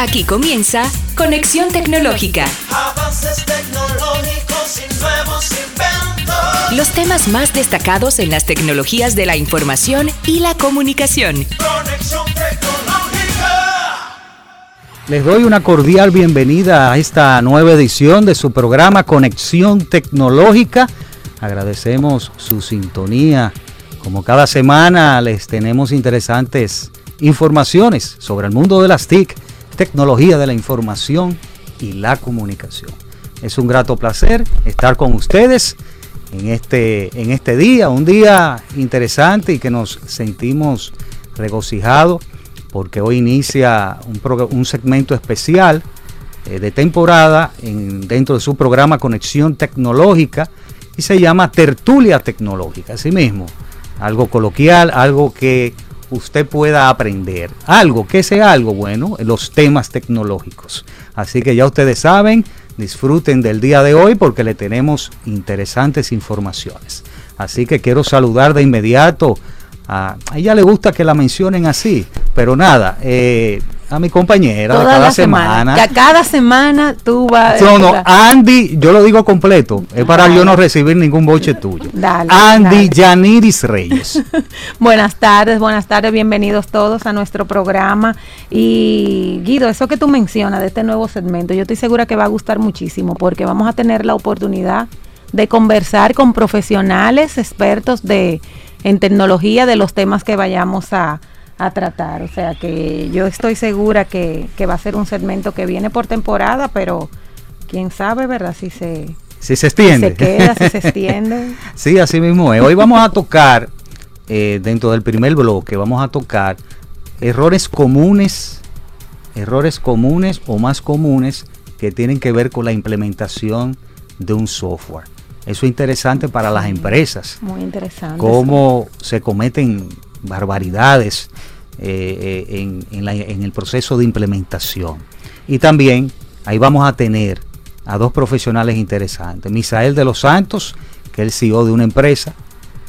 Aquí comienza Conexión Tecnológica. Avances tecnológicos y nuevos inventos. Los temas más destacados en las tecnologías de la información y la comunicación. Conexión tecnológica. Les doy una cordial bienvenida a esta nueva edición de su programa Conexión Tecnológica. Agradecemos su sintonía. Como cada semana les tenemos interesantes informaciones sobre el mundo de las TIC, tecnología de la información y la comunicación. Es un grato placer estar con ustedes en este, en este día, un día interesante y que nos sentimos regocijados porque hoy inicia un, un segmento especial eh, de temporada en- dentro de su programa Conexión Tecnológica y se llama Tertulia Tecnológica, así mismo, algo coloquial, algo que usted pueda aprender, algo, que sea algo bueno, los temas tecnológicos. Así que ya ustedes saben, disfruten del día de hoy porque le tenemos interesantes informaciones. Así que quiero saludar de inmediato a, a ella le gusta que la mencionen así, pero nada, eh, a mi compañera de Toda cada semana. semana. Que a cada semana tú vas. No, no. Andy, yo lo digo completo, es para Dale. yo no recibir ningún boche tuyo. Dale, Andy dale. Yaniris Reyes. Buenas tardes, buenas tardes, bienvenidos todos a nuestro programa. Y Guido, eso que tú mencionas de este nuevo segmento, yo estoy segura que va a gustar muchísimo porque vamos a tener la oportunidad de conversar con profesionales, expertos de en tecnología de los temas que vayamos a, a tratar. O sea que yo estoy segura que, que va a ser un segmento que viene por temporada, pero quién sabe, ¿verdad? Si se, Si se si extiende. se queda, si se extiende. Sí, así mismo es. Hoy vamos a tocar, eh, dentro del primer bloque, vamos a tocar errores comunes, errores comunes o más comunes que tienen que ver con la implementación de un software. Eso es interesante para las empresas. Muy interesante. cómo se cometen barbaridades eh, eh, en, en la- en el proceso de implementación. Y también ahí vamos a tener a dos profesionales interesantes. Misael de los Santos, que es el CEO de una empresa,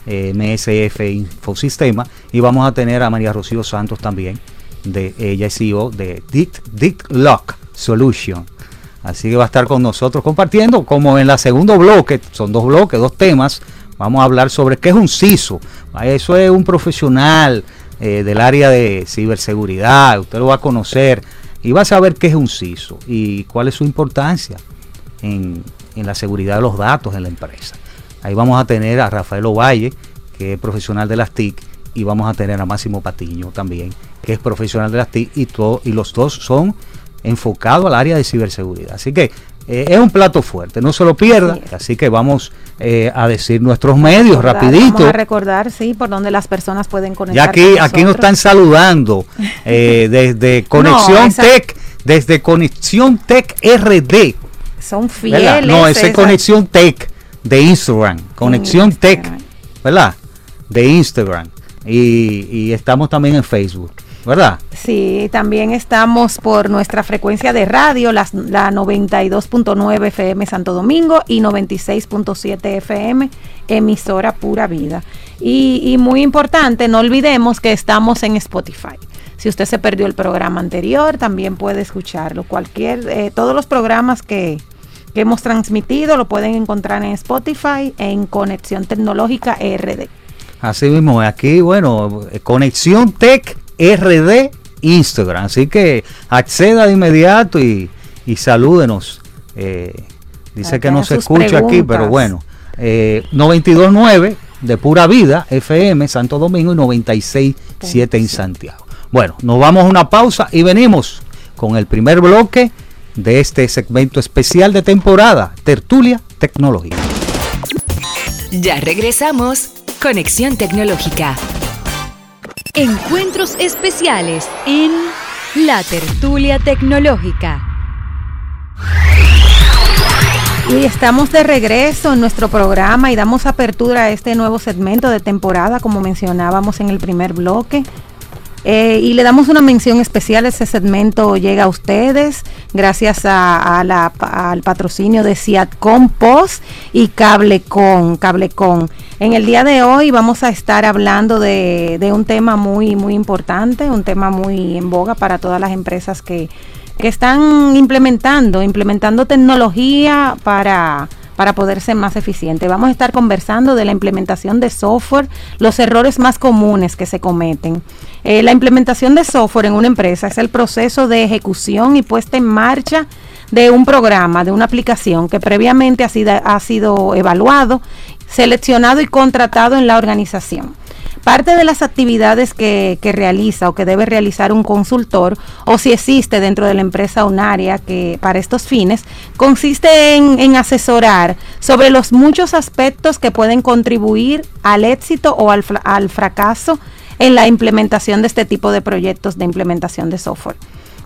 eh, MSF Infosistema, y vamos a tener a María Rocío Santos también, de ella es CEO de Dict, Dict Lock Solution. Así que va a estar con nosotros compartiendo, como en la segundo bloque, son dos bloques, dos temas. Vamos a hablar sobre qué es un CISO. Ah, Eso es un profesional eh, del área de ciberseguridad. Usted lo va a conocer y va a saber qué es un CISO y cuál es su importancia en, en la seguridad de los datos en la empresa. Ahí vamos a tener a Rafael Ovalle, que es profesional de las TIC, y vamos a tener a Máximo Patiño también, que es profesional de las TIC, y, to- y los dos son enfocados al área de ciberseguridad. Así que eh, es un plato fuerte, no se lo pierda. Así que vamos eh, a decir nuestros medios Recordar, rapidito. Vamos a recordar, sí, por donde las personas pueden conectar. Ya aquí, con aquí nos están saludando eh, desde Conexión esa- Tech, desde Conexión Tech RD. Son ¿verdad? fieles. No, es Conexión Tech de Instagram. Conexión Tech, Instagram. ¿verdad? De Instagram. Y, y estamos también en Facebook, ¿verdad? Sí, también estamos por nuestra frecuencia de radio, las- la 92.9 FM Santo Domingo y 96.7 FM, emisora Pura Vida. Y, y muy importante, no olvidemos que estamos en Spotify. Si usted se perdió el programa anterior, también puede escucharlo. Cualquier, eh, todos los programas que, que hemos transmitido lo pueden encontrar en Spotify en Conexión Tecnológica RD. Así mismo, aquí, bueno, eh, Conexión Tech RD Instagram. Así que acceda de inmediato y, y salúdenos. Eh, dice que no se escucha aquí, pero bueno. Eh, 92.9 de Pura Vida, FM, Santo Domingo y 96.7 en Santiago. Bueno, nos vamos a una pausa y venimos con el primer bloque de este segmento especial de temporada, Tertulia Tecnológica. Ya regresamos. Conexión Tecnológica. Encuentros especiales en La Tertulia Tecnológica. Y estamos de regreso en nuestro programa y damos apertura a este nuevo segmento de temporada, como mencionábamos en el primer bloque. Eh, y le damos una mención especial. Ese segmento llega a ustedes gracias a, la- al patrocinio de Ciatcom Post y Cablecon. Cablecon. En el día de hoy vamos a estar hablando de, de un tema muy, muy importante, un tema muy en boga para todas las empresas que, que están implementando, implementando tecnología para para poder ser más eficiente. Vamos a estar conversando de la implementación de software, los errores más comunes que se cometen. Eh, la implementación de software en una empresa es el proceso de ejecución y puesta en marcha de un programa, de una aplicación que previamente ha sido, ha sido evaluado, seleccionado y contratado en la organización. Parte de las actividades que, realiza o que debe realizar un consultor, o si existe dentro de la empresa un área que para estos fines, consiste en, en asesorar sobre los muchos aspectos que pueden contribuir al éxito o al, al fracaso en la implementación de este tipo de proyectos de implementación de software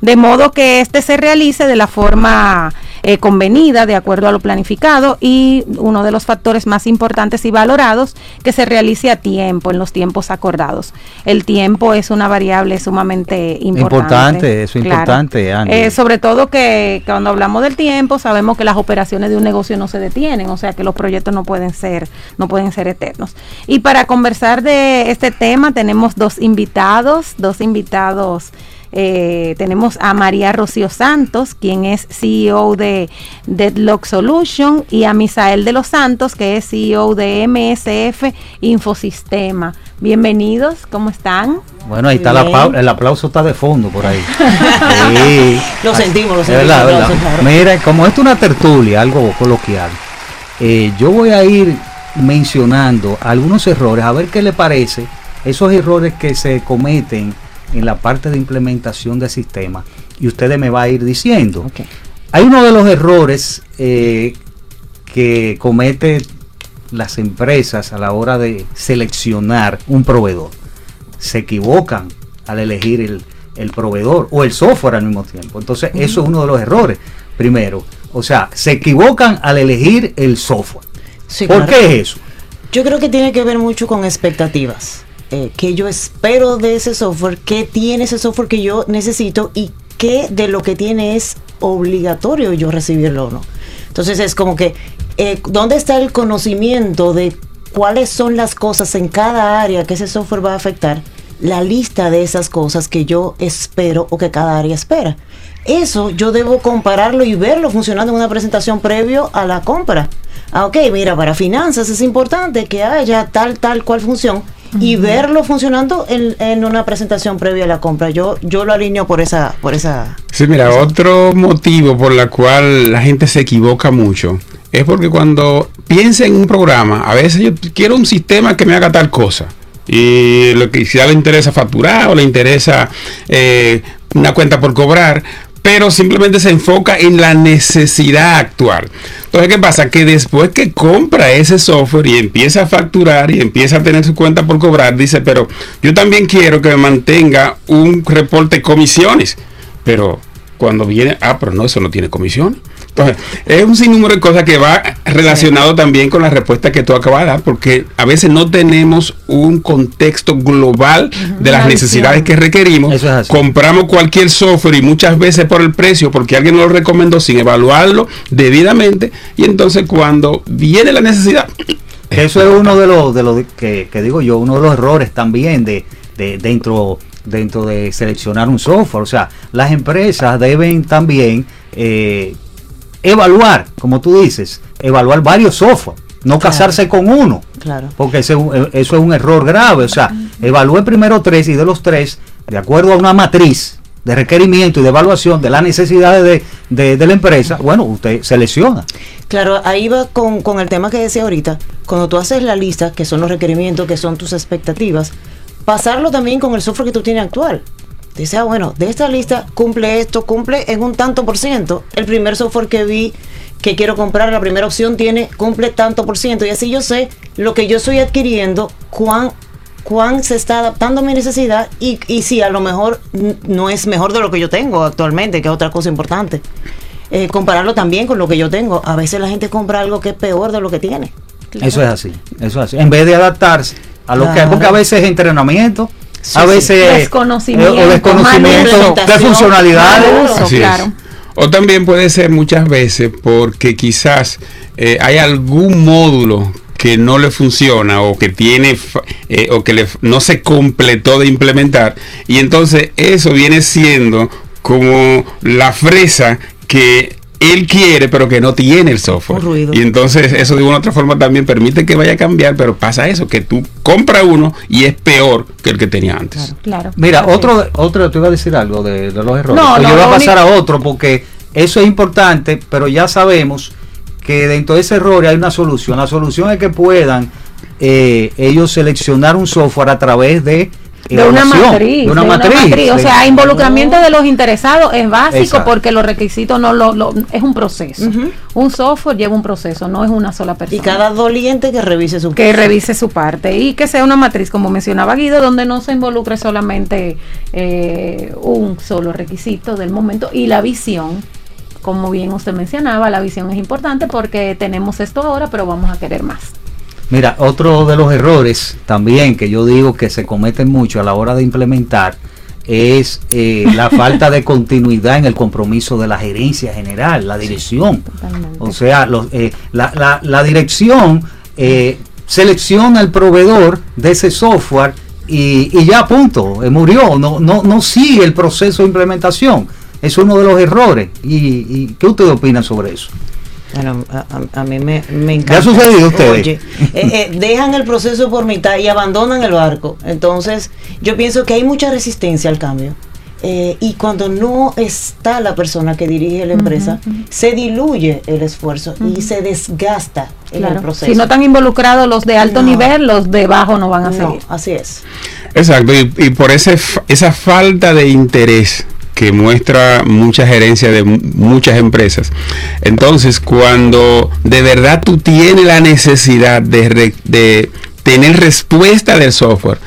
de modo que este se realice de la forma eh, convenida, de acuerdo a lo planificado, y uno de los factores más importantes y valorados, que se realice a tiempo, en los tiempos acordados. El tiempo es una variable sumamente importante. Importante, eso es Claro. importante, Andy. Eh, sobre todo que cuando hablamos del tiempo, sabemos que las operaciones de un negocio no se detienen, o sea que los proyectos no pueden ser, no pueden ser eternos. Y para conversar de este tema tenemos dos invitados, dos invitados eh, tenemos a María Rocío Santos, quien es CEO de Deadlock Solution, y a Misael de los Santos, que es CEO de MSF Infosistema. Bienvenidos, ¿cómo están? Bueno, ahí está aplau- el aplauso está de fondo por ahí. Sí. Lo sentimos, lo sentimos. verdad, el verdad. aplauso, claro. Mira, como esto es una tertulia, algo coloquial, eh, yo voy a ir mencionando algunos errores, a ver qué le parece, esos errores que se cometen en la parte de implementación del sistema, y ustedes me va a ir diciendo. Ok. Hay uno de los errores eh, que comete las empresas a la hora de seleccionar un proveedor. Se equivocan al elegir el, el proveedor o el software al mismo tiempo. Entonces, eso es uno de los errores. Primero, o sea, se equivocan al elegir el software. Sí, ¿Por claro. qué es eso? Yo creo que tiene que ver mucho con expectativas. Eh, que yo espero de ese software, qué tiene ese software que yo necesito y qué de lo que tiene es obligatorio yo recibirlo o no. Entonces es como que, eh, ¿dónde está el conocimiento de cuáles son las cosas en cada área que ese software va a afectar? La lista de esas cosas que yo espero o que cada área espera. Eso yo debo compararlo y verlo funcionando en una presentación previo a la compra. Ah, ok, mira, para finanzas es importante que haya tal, tal, cual función y verlo funcionando en, en una presentación previa a la compra. Yo, yo lo alineo por esa, por esa. Sí, mira, otro motivo por la cual la gente se equivoca mucho es porque cuando piensa en un programa, a veces yo quiero un sistema que me haga tal cosa. Y lo que ya le interesa facturar o le interesa eh, una cuenta por cobrar, pero simplemente se enfoca en la necesidad actual. Entonces, ¿qué pasa? Que después que compra ese software y empieza a facturar y empieza a tener su cuenta por cobrar, dice, pero yo también quiero que me mantenga un reporte de comisiones. Pero cuando viene, ah, pero no, eso no tiene comisión. Entonces, es un sinnúmero de cosas que va relacionado también con la respuesta que tú acabas de dar, porque a veces no tenemos un contexto global de las necesidades que requerimos. Eso es así. Compramos cualquier software y muchas veces por el precio, porque alguien nos lo recomendó sin evaluarlo debidamente, y entonces cuando viene la necesidad, Eso es uno de los, de los que, que digo yo, uno de los errores también de, de dentro, dentro de seleccionar un software. O sea, las empresas deben también eh, evaluar, como tú dices, evaluar varios software, no Claro. casarse con uno. Claro. Porque ese eh, eso es un error grave. O sea, evalúe primero tres y de los tres, de acuerdo a una matriz de requerimiento y de evaluación de las necesidades de, de- de la empresa, bueno, usted selecciona. Claro, ahí va con, con el tema que decía ahorita. Cuando tú haces la lista, que son los requerimientos, que son tus expectativas, pasarlo también con el software que tú tienes actual. Dice, ah, bueno, de esta lista cumple esto, cumple en un tanto por ciento. El primer software que vi que quiero comprar, la primera opción tiene, cumple tanto por ciento. Y así yo sé lo que yo estoy adquiriendo, cuán, cuán se está adaptando a mi necesidad y, y si a lo mejor no es mejor de lo que yo tengo actualmente, que es otra cosa importante. Eh, compararlo también con lo que yo tengo. A veces la gente compra algo que es peor de lo que tiene. Eso es así, eso es así. En vez de adaptarse a lo que Claro. porque a veces es entrenamiento, Sí, a sí. veces Desconocimiento, eh, o desconocimiento de funcionalidades. es. O también puede ser muchas veces porque quizás eh, hay algún módulo que no le funciona o que tiene eh, o que le- no se completó de implementar y entonces eso viene siendo como la fresa que él quiere, pero que no tiene el software. Un ruido. Y entonces eso de una u otra forma también permite que vaya a cambiar, pero pasa eso, que tú compras uno y es peor que el que tenía antes. Claro. Mira, otro, otro, te iba a decir algo de, de los errores. No, Pues no, yo voy a pasar a otro porque eso es importante, pero ya sabemos que dentro de ese error hay una solución. La solución es que puedan eh, ellos seleccionar un software a través de de una matriz, de una matriz. O sea, involucramiento de los interesados es básico Exacto. porque los requisitos no lo, lo- es un proceso. Un software lleva un proceso, no es una sola persona. Y cada doliente que revise su que revise su parte y que sea una matriz, como mencionaba Guido, donde no se involucre solamente eh, un solo requisito del momento y la visión. Como bien usted mencionaba, la visión es importante porque tenemos esto ahora, pero vamos a querer más. Mira, otro de los errores también que yo digo que se cometen mucho a la hora de implementar es eh, la falta de continuidad en el compromiso de la gerencia general, la dirección. O sea, los, eh, la, la- la dirección eh, selecciona el proveedor de ese software y, y ya punto, eh, murió, no, no, no sigue el proceso de implementación. Es uno de los errores. ¿Y, y qué ustedes opinan sobre eso? Bueno, a, mí me, me ¿Qué ha encanta. sucedido a ustedes? Oye, eh, eh, dejan el proceso por mitad y abandonan el barco. Entonces, yo pienso que hay mucha resistencia al cambio. Eh, y cuando no está la persona que dirige la empresa, se diluye el esfuerzo y se desgasta Claro. el proceso. Si no están involucrados los de alto No. nivel, los de bajo no van a No, seguir. así es. Exacto, y, y por ese, fa- esa falta de interés que muestra mucha gerencia de mu- muchas empresas. Entonces, cuando de verdad tú tienes la necesidad de, re- de tener respuesta del software,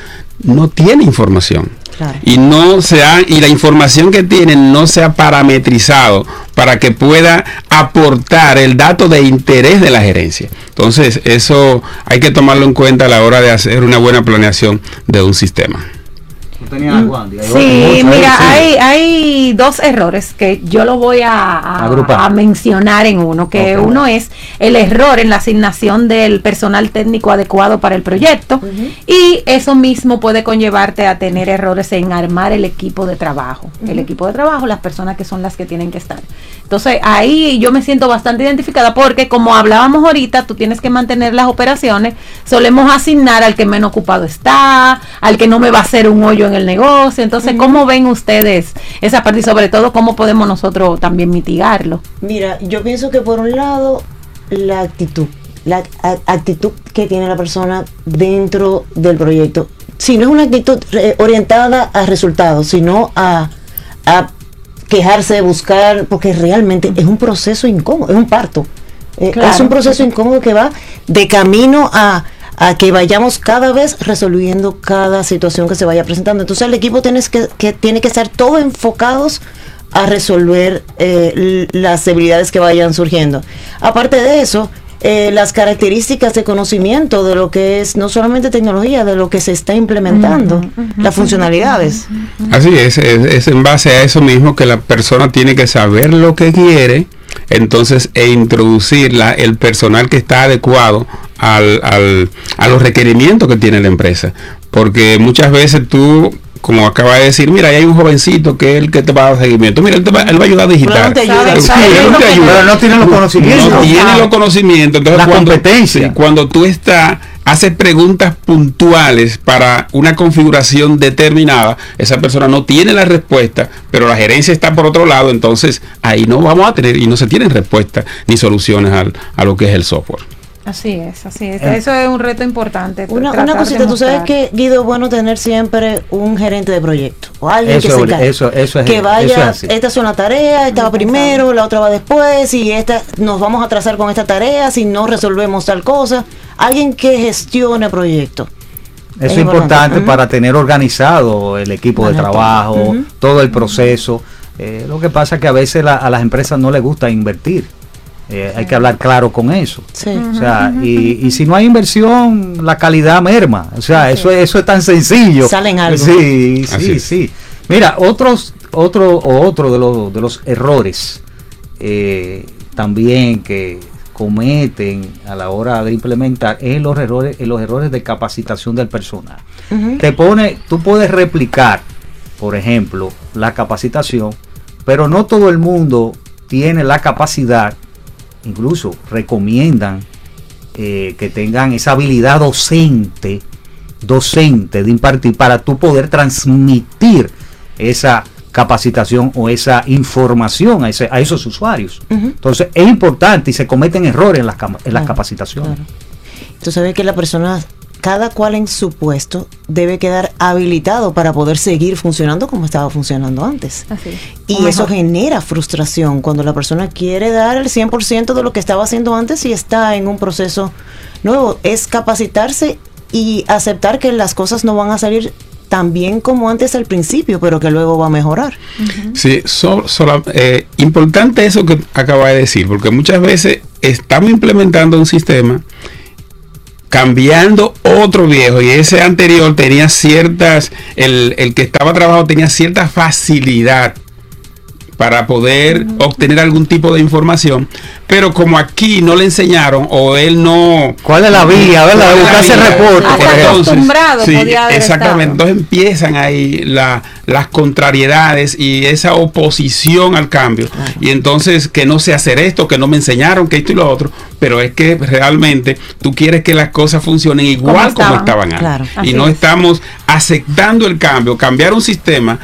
no tiene información. Claro. Y no se ha- y la información que tienen no se ha parametrizado para que pueda aportar el dato de interés de la gerencia. Entonces, eso hay que tomarlo en cuenta a la hora de hacer una buena planeación de un sistema. Sí, mira, hay, hay dos errores que yo lo voy a, a- a mencionar en uno, que uno es el error en la asignación del personal técnico adecuado para el proyecto y eso mismo puede conllevarte a tener errores en armar el equipo de trabajo. El equipo de trabajo, las personas que son las que tienen que estar. Entonces ahí yo me siento bastante identificada porque como hablábamos ahorita, tú tienes que mantener las operaciones, solemos asignar al que menos ocupado está, al que no me va a hacer un hoyo en el negocio. Entonces, ¿cómo ven ustedes esa parte y sobre todo cómo podemos nosotros también mitigarlo? Mira, yo pienso que por un lado, la actitud, la actitud que tiene la persona dentro del proyecto. Si no es una actitud eh, orientada a resultados, sino a, a quejarse, buscar, porque realmente es un proceso incómodo, es un parto. Eh, Claro. Es un proceso incómodo que va de camino a, a que vayamos cada vez resolviendo cada situación que se vaya presentando. Entonces el equipo tiene que, que, tiene que estar todo enfocados a resolver eh, las debilidades que vayan surgiendo. Aparte de eso, eh, las características de conocimiento de lo que es no solamente tecnología, de lo que se está implementando, las funcionalidades. Así es, es, es en base a eso mismo que la persona tiene que saber lo que quiere, entonces, e introducir la- el personal que está adecuado al, al- a los requerimientos que tiene la empresa. Porque muchas veces tú, como acaba de decir, mira, ahí hay un jovencito que es el que te va a dar seguimiento. Mira, él, te va, él va a ayudar a digitar. Fulano te ayuda. Sí, Sabe, él sabe te lo que- ayuda. Pero no tiene los conocimientos. No tiene los conocimientos. Entonces, La cuando, competencia. sí, cuando tú estás, haces preguntas puntuales para una configuración determinada, esa persona no tiene la respuesta, pero la gerencia está por otro lado, entonces ahí no vamos a tener y no se tienen respuestas ni soluciones al- a lo que es el software. Así es, así es. Eh. Eso es un reto importante. Una, una cosita, tú sabes que Guido es bueno tener siempre un gerente de proyecto o alguien Eso que se es- encargue. eso- eso es- que eso vaya, es así. esta es una tarea, esta va primero, la otra va después y esta nos vamos a atrasar con esta tarea si no resolvemos tal cosa. Alguien que gestione proyecto. Eso Es importante para tener organizado el equipo de trabajo, todo el proceso. Eh, lo que pasa es que a veces la- a las empresas no les gusta invertir. Eh, hay que hablar claro con eso. Sí. O sea, y, y si no hay inversión, la calidad merma. O sea, eso, es- eso es tan sencillo. Salen algo. Sí, sí, sí. Mira, otros, otro o otro de los, de los errores eh, también que cometen a la hora de implementar es los errores, los errores de capacitación del personal. Te pone, tú puedes replicar, por ejemplo, la capacitación, pero no todo el mundo tiene la capacidad, incluso recomiendan eh, que tengan esa habilidad docente, docente de impartir para tú poder transmitir esa capacitación o esa información a, ese- a esos usuarios. Entonces es importante y se cometen errores en las, en las Claro, capacitaciones. claro. Tú sabes que la persona, cada cual en su puesto, debe quedar habilitado para poder seguir funcionando como estaba funcionando antes. Así. Y O eso mejor. genera frustración cuando la persona quiere dar el 100% de lo que estaba haciendo antes y está en un proceso nuevo. Es capacitarse y aceptar que las cosas no van a salir tan bien como antes al principio, pero que luego va a mejorar. Sí, so- sola- eh, importante eso que acaba de decir, porque muchas veces estamos implementando un sistema cambiando otro viejo. Y ese anterior tenía ciertas, el, el que estaba trabajando tenía cierta facilidad para poder obtener algún tipo de información, pero como aquí no le enseñaron o él no... ¿Cuál es la vía, verdad? ¿Cuál es la Buscarse reporte. Acostumbrado podía haber exactamente. estado. Entonces empiezan ahí la- las contrariedades y esa oposición al cambio. Y entonces que no sé hacer esto, que no me enseñaron, que esto y lo otro. Pero es que realmente tú quieres que las cosas funcionen igual como estaban. estaban, antes. Claro. Y Así no es. estamos aceptando el cambio. Cambiar un sistema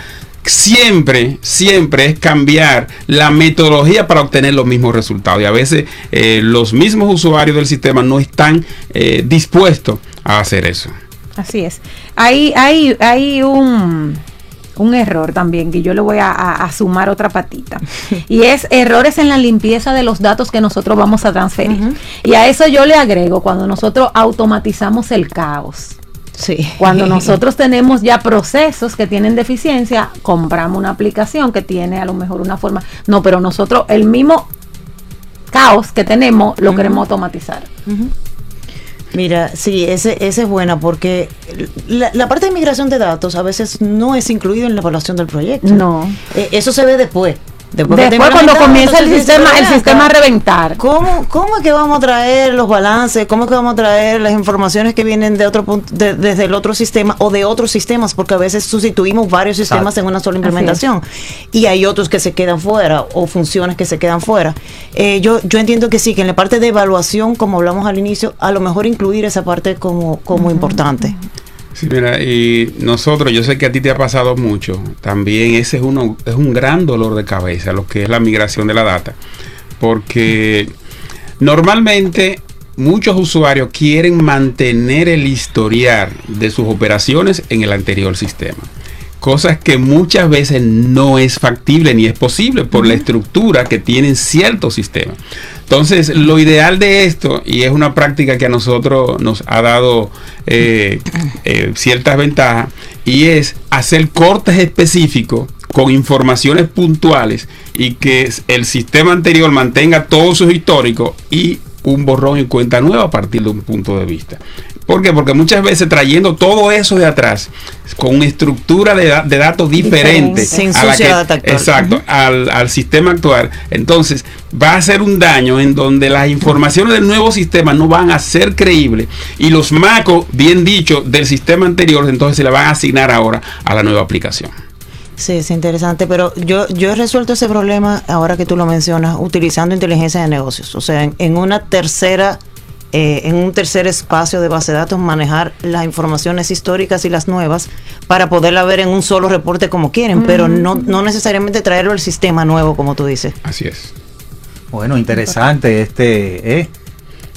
siempre, siempre es cambiar la metodología para obtener los mismos resultados. Y a veces eh, los mismos usuarios del sistema no están eh, dispuestos a hacer eso. Así es. Hay, hay, hay un, un error también que yo le voy a, a- a sumar otra patita. y es errores en la limpieza de los datos que nosotros vamos a transferir. Y a eso yo le agrego cuando nosotros automatizamos el caos. Sí. Cuando nosotros tenemos ya procesos que tienen deficiencia, compramos una aplicación que tiene a lo mejor una forma. No, pero nosotros el mismo caos que tenemos lo queremos automatizar. Mira, sí, ese, ese es buena porque la, la parte de migración de datos a veces no es incluido en la evaluación del proyecto. No. Eh, eso se ve después. Después, cuando comienza el sistema, "Pero el sistema a reventar. ¿Cómo, ¿Cómo es que vamos a traer los balances? ¿Cómo es que vamos a traer las informaciones que vienen de otro punto, de- desde el otro sistema o de otros sistemas? Porque a veces sustituimos varios sistemas Exacto. en una sola implementación y hay otros que se quedan fuera o funciones que se quedan fuera. Eh, yo, yo entiendo que sí, que en la parte de evaluación, como hablamos al inicio, a lo mejor incluir esa parte como, como importante. Sí, mira, y nosotros, yo sé que a ti te ha pasado mucho, también ese es, uno, es un gran dolor de cabeza, lo que es la migración de la data, porque normalmente muchos usuarios quieren mantener el historial de sus operaciones en el anterior sistema. Cosas que muchas veces no es factible ni es posible por la estructura que tienen ciertos sistemas. Entonces, lo ideal de esto, y es una práctica que a nosotros nos ha dado eh, eh, ciertas ventajas, y es hacer cortes específicos con informaciones puntuales y que el sistema anterior mantenga todos sus históricos y un borrón y cuenta nueva a partir de un punto de vista. ¿Por qué? Porque muchas veces trayendo todo eso de atrás con una estructura de, de datos diferente. Se a la que- exacto, al, al sistema actual. Entonces va a ser un daño en donde las informaciones del nuevo sistema no van a ser creíbles y los macos, bien dicho, del sistema anterior, entonces se le van a asignar ahora a la nueva aplicación. Sí, es interesante, pero yo, yo he resuelto ese problema, ahora que tú lo mencionas, utilizando inteligencia de negocios. O sea, en, en una tercera, eh, en un tercer espacio de base de datos, manejar las informaciones históricas y las nuevas para poderla ver en un solo reporte como quieren, pero no, no necesariamente traerlo al sistema nuevo, como tú dices. Así es. Bueno, interesante este, ¿eh?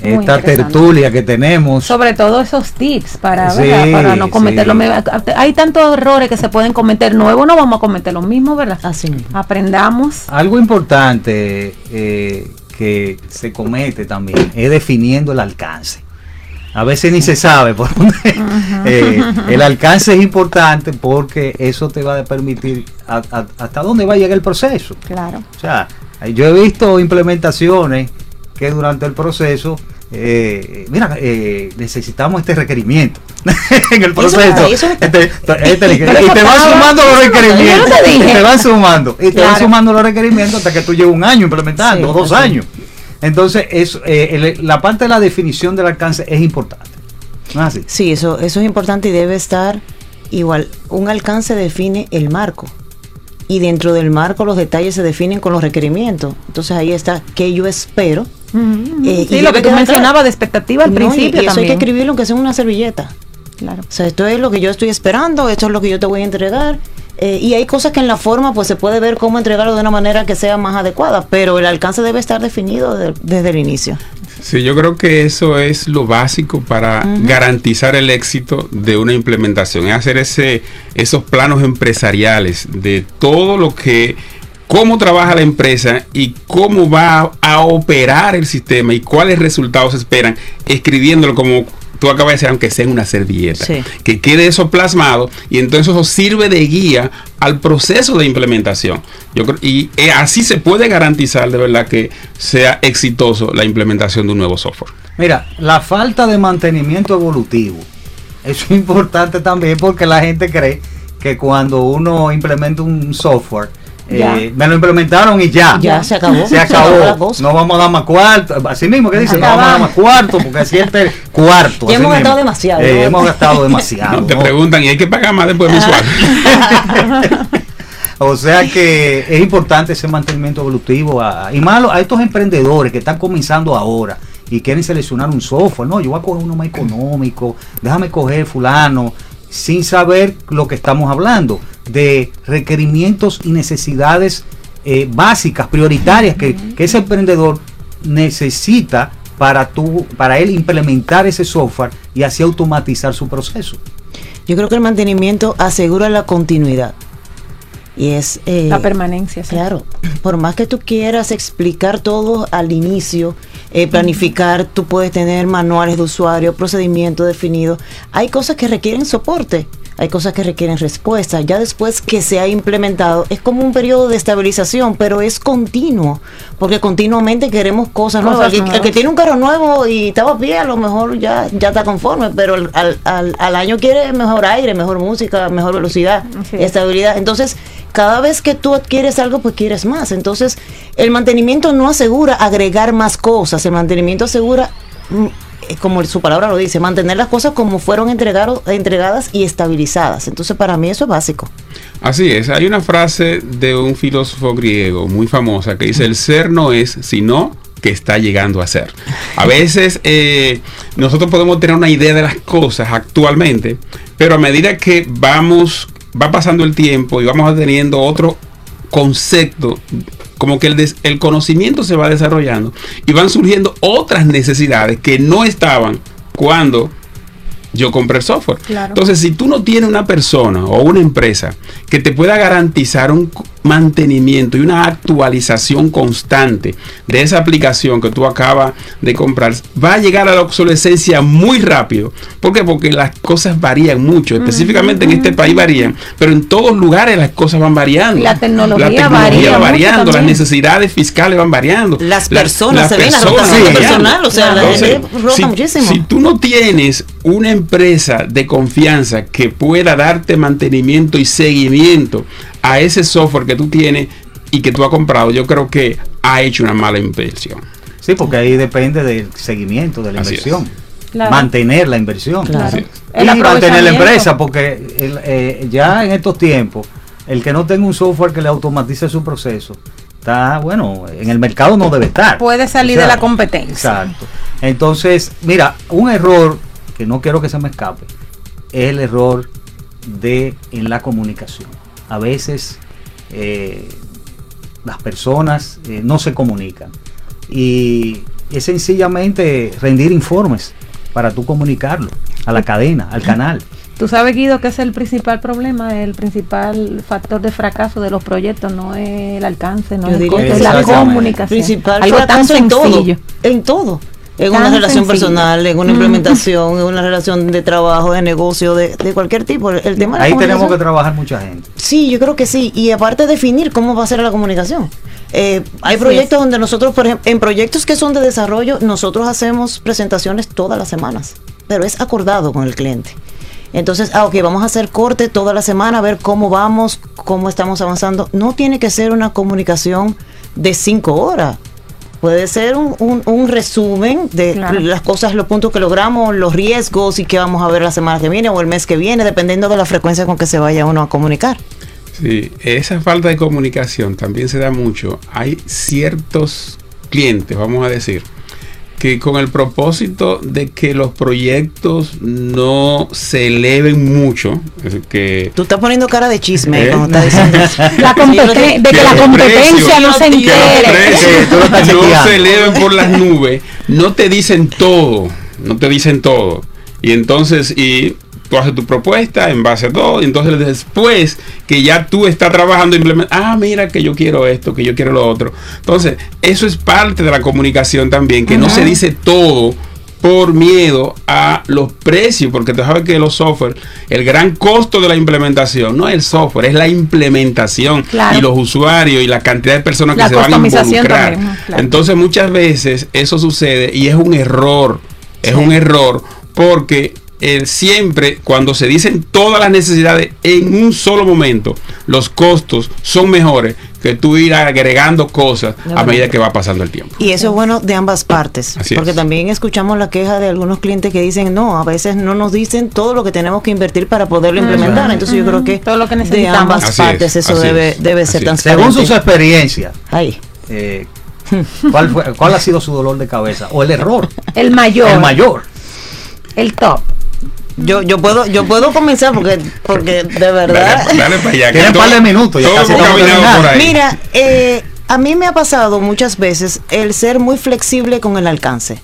Esta tertulia que tenemos. Sobre todo esos tips para, Sí, para no cometer sí. los mismos. Hay tantos errores que se pueden cometer nuevos, no vamos a cometer los mismos, ¿verdad? Así mismo. Aprendamos. Algo importante eh, que se comete también es definiendo el alcance. A veces ni se sabe por dónde. Eh, el alcance es importante porque eso te va a permitir a- a- hasta dónde va a llegar el proceso. Claro. O sea, yo he visto implementaciones que durante el proceso, eh, mira, eh, necesitamos este requerimiento en el eso proceso. eso. Este- este- y te van sumando los requerimientos. Te dije. y te van sumando. Y te van sumando los requerimientos hasta que tú lleves un año implementando, Sí, dos así. años. Entonces, eso, eh, el- la parte de la definición del alcance es importante. ¿No es así? Sí, eso, eso es importante y debe estar igual. Un alcance define el marco. y dentro del marco los detalles se definen con los requerimientos. Entonces ahí está que yo espero. Eh, y lo que tú mencionabas de expectativa al No, y- principio y eso hay también. que escribirlo aunque sea en una servilleta. Claro. O sea, esto es lo que yo estoy esperando, esto es lo que yo te voy a entregar. eh, y hay cosas que en la forma pues se puede ver cómo entregarlo de una manera que sea más adecuada, pero el alcance debe estar definido de- desde el inicio. Sí, yo creo que eso es lo básico para garantizar el éxito de una implementación, es hacer ese, esos planos empresariales de todo lo que, cómo trabaja la empresa y cómo va a operar el sistema y cuáles resultados se esperan, escribiéndolo como tú acabas de decir, aunque sea en una servilleta, Sí. que quede eso plasmado y entonces eso sirve de guía al proceso de implementación. Yo creo, y eh, así se puede garantizar de verdad que sea exitoso la implementación de un nuevo software. Mira, la falta de mantenimiento evolutivo. Es importante también porque la gente cree que cuando uno implementa un software. Eh, me lo implementaron y ya. Ya, se acabó. Se acabó. No vamos a dar más cuarto. Así mismo que dice, no vamos a dar más cuarto porque así es el cuarto. Ya así hemos gastado mismo. demasiado, Eh, hemos gastado demasiado. Te ¿no? preguntan y hay que pagar más después mensual. O sea que es importante ese mantenimiento evolutivo a- y malo a estos emprendedores que están comenzando ahora y quieren seleccionar un software. No, yo voy a coger uno más económico, déjame coger fulano, sin saber lo que estamos hablando, de requerimientos y necesidades eh, básicas, prioritarias que, que ese emprendedor necesita para, tu, para él implementar ese software y así automatizar su proceso. Yo creo que el mantenimiento asegura la continuidad. Y es... eh, La permanencia. sí. Claro, por más que tú quieras explicar todo al inicio, eh, planificar, tú puedes tener manuales de usuario, procedimiento definido. Hay cosas que requieren soporte, hay cosas que requieren respuesta. Ya después que se ha implementado, es como un periodo de estabilización, pero es continuo, porque continuamente queremos cosas, nuevas. El, que- el nuevas. que tiene un carro nuevo y estaba a pie, a lo mejor ya, ya está conforme, pero al, al- al- año quiere mejor aire, mejor música, mejor velocidad, estabilidad. Entonces, cada vez que tú adquieres algo, pues quieres más. Entonces, el mantenimiento no asegura agregar más cosas, el mantenimiento asegura, mm, como su palabra lo dice, mantener las cosas como fueron entregado- entregadas y estabilizadas. Entonces, para mí eso es básico. Así es, hay una frase de un filósofo griego muy famosa que dice, el ser no es sino que está llegando a ser. A veces eh, nosotros podemos tener una idea de las cosas actualmente, pero a medida que vamos, va pasando el tiempo y vamos teniendo otro concepto, como que el, des- el conocimiento se va desarrollando y van surgiendo otras necesidades que no estaban cuando yo compré el software. Claro. Entonces, si tú no tienes una persona o una empresa que te pueda garantizar un mantenimiento y una actualización constante de esa aplicación que tú acabas de comprar, va a llegar a la obsolescencia muy rápido. ¿Por qué? Porque las cosas varían mucho, específicamente en este país varían, pero en todos lugares las cosas van variando. La tecnología va varía mucho variando, las también. necessidades fiscales van variando. Las personas, se ven la personas rotación personal, o sea, la Entonces, gente rota si- muchísimo. si tú no tienes una empresa de confianza que pueda darte mantenimiento y seguimiento a ese software que tú tienes y que tú has comprado, yo creo que ha hecho una mala inversión. Sí, porque ahí depende del seguimiento de la Así es. inversión. Claro. mantener la inversión. Claro. Y mantener la empresa, porque el, eh, ya en estos tiempos, el que no tenga un software que le automatice su proceso, está, bueno, en el mercado no debe estar. Puede salir de la competencia. Exacto. Entonces, mira, un error que no quiero que se me escape es el error de en la comunicación. A veces eh, las personas eh, no se comunican y es sencillamente rendir informes para tú comunicarlo a la cadena, al canal. Tú sabes, Guido, que es el principal problema, el principal factor de fracaso de los proyectos, no es el alcance, no es el costo, es la comunicación. principal Algo tan fracaso en todo, sencillo. en todo. En una relación sencillo. personal, en una implementación, en una relación de trabajo, de negocio, de, de cualquier tipo. El tema de la Ahí tenemos que trabajar mucha gente. Sí, yo creo que sí. Y aparte definir cómo va a ser la comunicación. Eh, hay Así proyectos es. donde nosotros, por ejemplo, en proyectos que son de desarrollo, nosotros hacemos presentaciones todas las semanas, pero es acordado con el cliente. Entonces, ah, ok, vamos a hacer corte toda la semana, a ver cómo vamos, cómo estamos avanzando. No tiene que ser una comunicación de cinco horas. Puede ser un, un- un resumen de Claro. las cosas, los puntos que logramos, los riesgos y qué vamos a ver la semana que viene o el mes que viene, dependiendo de la frecuencia con que se vaya uno a comunicar. Sí, esa falta de comunicación también se da mucho. Hay ciertos clientes, vamos a decir, que con el propósito de que los proyectos no se eleven mucho, es que Tú estás poniendo cara de chisme ¿Eh? cuando estás diciendo eso. La competen- de que la competencia precios- no se que los entere. no se eleven por las nubes, no te dicen todo, no te dicen todo. Y entonces, y tú haces tu propuesta en base a todo, y entonces después que ya tú estás trabajando, implementa, ah, mira que yo quiero esto, que yo quiero lo otro. Entonces, eso es parte de la comunicación también, que no se dice todo por miedo a los precios, porque tú sabes que los software, el gran costo de la implementación no es el software, es la implementación Claro. y los usuarios y la cantidad de personas que se van a involucrar. también, claro. Entonces muchas veces eso sucede y es un error, es Sí. un error porque eh, siempre cuando se dicen todas las necesidades en un solo momento, los costos son mejores que tú ir agregando cosas a medida que va pasando el tiempo. Y eso es bueno de ambas partes, Así porque es. también escuchamos la queja de algunos clientes que dicen, no, a veces no nos dicen todo lo que tenemos que invertir para poderlo implementar. Entonces yo creo que Todo lo que de ambas Así es, partes eso así debe, es, debe ser transparente. Según sus experiencias, Ahí. eh, ¿cuál, fue- ¿cuál ha sido su dolor de cabeza? ¿O el error? El mayor. El mayor. El top. Yo, yo puedo, yo puedo comenzar porque, porque de verdad. Dale, dale para allá. Tiene un par de minutos, ya casi por ahí. Mira, eh, a mí me ha pasado muchas veces el ser muy flexible con el alcance.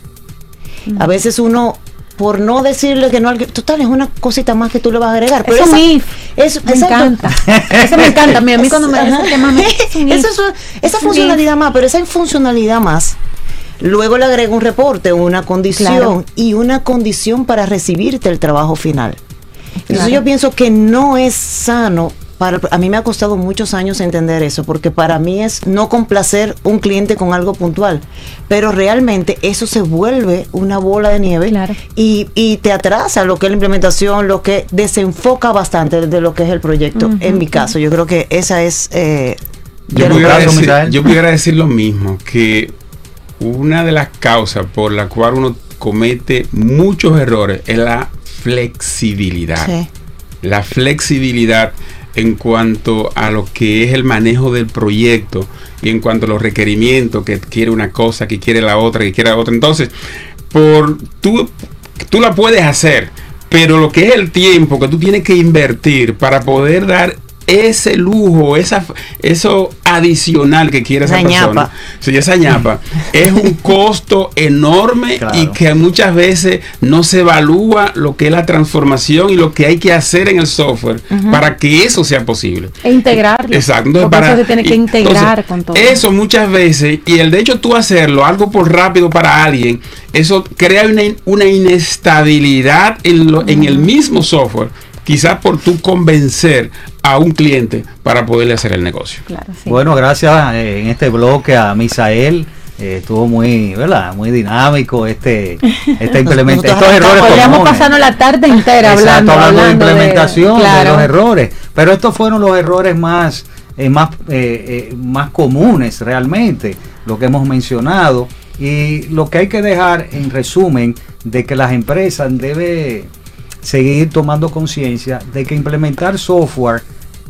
A veces uno, por no decirle que no, al- total, es una cosita más que tú le vas a agregar. Pero Es un esa- eso- Me exacto. encanta. Eso me encanta. A mí, a mí cuando me Ajá. dicen que mami, es un if. Esa, es un- esa Es un funcionalidad más, pero esa funcionalidad más, luego le agrego un reporte, una condición Claro. y una condición para recibirte el trabajo final. Entonces Claro. yo pienso que no es sano. Para, a mí me ha costado muchos años entender eso, porque para mí es no complacer un cliente con algo puntual, pero realmente eso se vuelve una bola de nieve Claro. y, y te atrasa lo que es la implementación, lo que desenfoca bastante de lo que es el proyecto. En mi caso, yo creo que esa es... eh, Yo pudiera, caso, decir, yo pudiera decir lo mismo, que una de las causas por la cual uno comete muchos errores es la flexibilidad. Sí. La flexibilidad en cuanto a lo que es el manejo del proyecto y en cuanto a los requerimientos, que quiere una cosa, que quiere la otra, que quiere la otra. Entonces, por tú, tú la puedes hacer, pero lo que es el tiempo que tú tienes que invertir para poder dar ese lujo, esa, eso adicional que quiere esa Esa persona, sí, esa ñapa, es un costo enorme Claro. y que muchas veces no se evalúa lo que es la transformación y lo que hay que hacer en el software para que eso sea posible. E integrarlo. Exacto. Entonces, para- eso se tiene que integrar entonces, con todo. Eso muchas veces, y el de hecho tú hacerlo, algo por rápido para alguien, eso crea una, una inestabilidad en, lo- en el mismo software, quizás por tú convencer a un cliente para poderle hacer el negocio. Claro, sí. Bueno, gracias eh, en este bloque a Misael. eh, estuvo muy, ¿verdad? Muy dinámico este, esta implementación. Estos errores Podríamos comunes. pasarnos la tarde entera Exacto, hablando, hablando, de de- implementación, de, claro. los errores. Pero estos fueron los errores más, eh, más, eh, eh, más comunes realmente, lo que hemos mencionado. Y lo que hay que dejar en resumen de que las empresas deben seguir tomando conciencia de que implementar software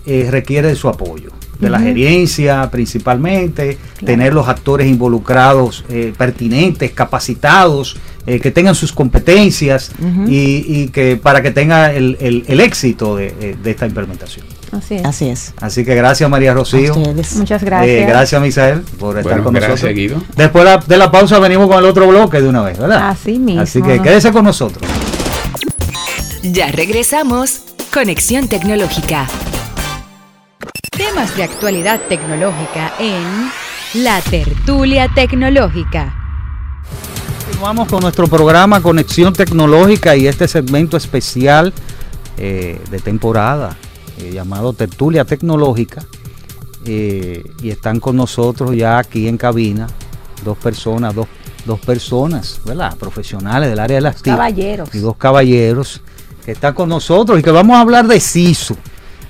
eh, requiere de su apoyo, de la gerencia principalmente, tener los actores involucrados eh, pertinentes, capacitados, eh, que tengan sus competencias y, y que para que tenga el, el- el éxito de, de esta implementación. Así es. Así es. Así que gracias María Rocío. Muchas gracias. Eh, gracias Misael por estar Bueno, con gracias, nosotros. Guido. Después de la pausa venimos con el otro bloque de una vez, ¿verdad? Así mismo. Así que quédese con nosotros. Ya regresamos. Conexión Tecnológica. Temas de actualidad tecnológica en La Tertulia Tecnológica. Continuamos con nuestro programa Conexión Tecnológica y este segmento especial eh, de temporada eh, llamado Tertulia Tecnológica. Eh, y están con nosotros ya aquí en cabina dos personas, dos, dos personas, ¿verdad? Profesionales del área de las TIC Caballeros. y dos caballeros que están con nosotros y que vamos a hablar de CISO.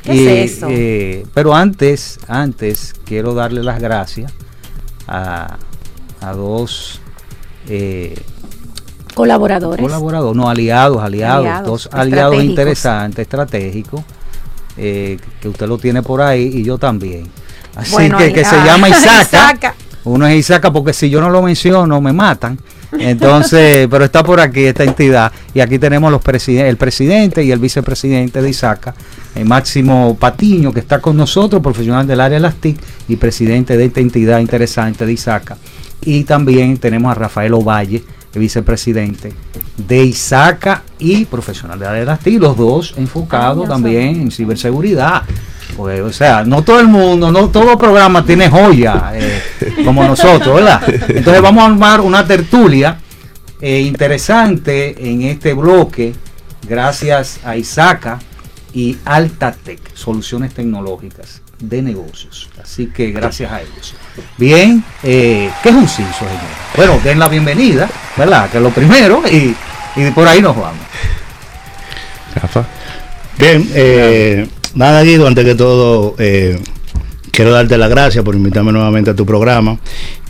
¿Qué es eso? eh, pero antes, antes quiero darle las gracias a, a dos eh, Colaboradores. colaboradores, no aliados, aliados, Aliados, dos aliados interesantes, estratégicos, eh, que usted lo tiene por ahí y yo también. Así Bueno, que, que se ah, llama. Isaca. Uno es Isaca porque si yo no lo menciono me matan. Entonces, pero está por aquí esta entidad y aquí tenemos los el presidente y el vicepresidente de Isaca, eh, Máximo Patiño, que está con nosotros, profesional del área de las TIC y presidente de esta entidad interesante de Isaca. Y también tenemos a Rafael Ovalle, el vicepresidente de Isaca y profesional del área de las TIC, los dos enfocados también en ciberseguridad. Pues, o sea, no todo el mundo, no todo programa tiene joya eh, como nosotros, ¿verdad? Entonces vamos a armar una tertulia eh, interesante en este bloque, gracias a Isaca y Altatec, soluciones tecnológicas de negocios. Así que gracias a ellos. Bien, eh, ¿qué es un CISO, señor? Bueno, den la bienvenida, ¿verdad? Que es lo primero y, por ahí nos vamos. Rafa. Bien, eh, nada Guido, antes que todo eh, quiero darte las gracias por invitarme nuevamente a tu programa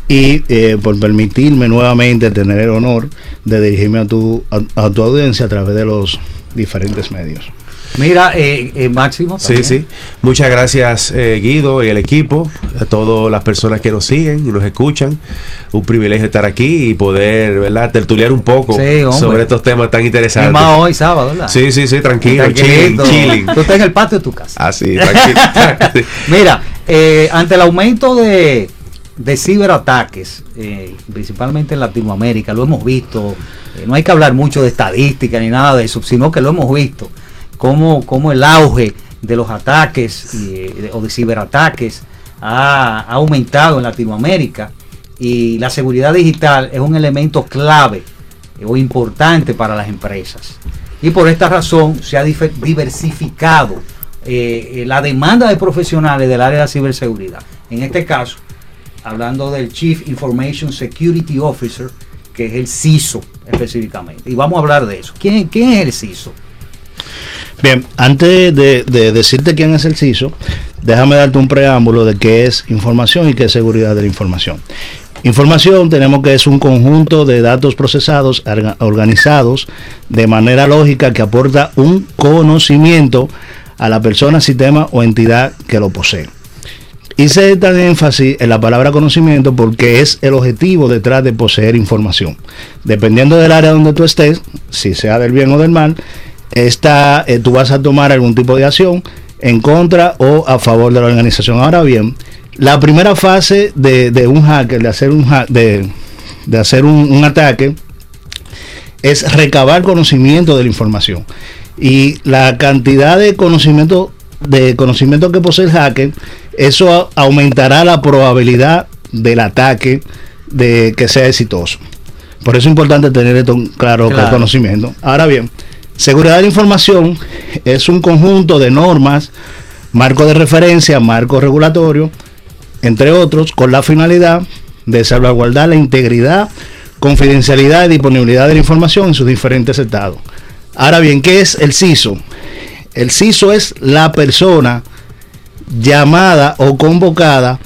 y eh, por permitirme nuevamente tener el honor de dirigirme a tu, a, a tu audiencia a través de los diferentes medios. Mira, eh, eh, Máximo. Sí, también. sí. Muchas gracias, eh, Guido y el equipo, a todas las personas que nos siguen y nos escuchan. Un privilegio estar aquí y poder, ¿verdad?, tertuliar un poco Sí, sobre estos temas tan Y interesantes. más hoy sábado, ¿verdad? Sí, sí, sí, tranquilo, chilling, chilling. Tú estás en el patio de tu casa. Así, tranquilo. Mira, eh, ante el aumento de, de ciberataques, eh, principalmente en Latinoamérica, lo hemos visto, eh, no hay que hablar mucho de estadística ni nada de eso, sino que lo hemos visto, cómo, cómo el auge de los ataques eh, o de ciberataques ha, aumentado en Latinoamérica y la seguridad digital es un elemento clave eh, o importante para las empresas. Y por esta razón se ha diversificado eh, la demanda de profesionales del área de la ciberseguridad. En este caso, hablando del Chief Information Security Officer, que es el CISO específicamente. Y vamos a hablar de eso. ¿Quién, quién es el CISO? Bien, antes de, de decirte quién es el CISO, déjame darte un preámbulo de qué es información y qué es seguridad de la información. Información tenemos que es un conjunto de datos procesados, orga- organizados de manera lógica que aporta un conocimiento a la persona, sistema o entidad que lo posee. Hice tan énfasis en la palabra conocimiento porque es el objetivo detrás de poseer información. Dependiendo del área donde tú estés, si sea del bien o del mal, esta, eh, tú vas a tomar algún tipo de acción en contra o a favor de la organización. Ahora bien, la primera fase de, de un hacker, de hacer un, ha- de, de hacer un, un ataque, es recabar conocimiento de la información. Y la cantidad de conocimiento, de conocimiento que posee el hacker, eso aumentará la probabilidad del ataque de que sea exitoso. Por eso es importante tener esto claro, Claro. el conocimiento. Ahora bien, seguridad de la información es un conjunto de normas, marco de referencia, marco regulatorio, entre otros, con la finalidad de salvaguardar la integridad, confidencialidad y disponibilidad de la información en sus diferentes estados. Ahora bien, ¿qué es el CISO? El CISO es la persona llamada o convocada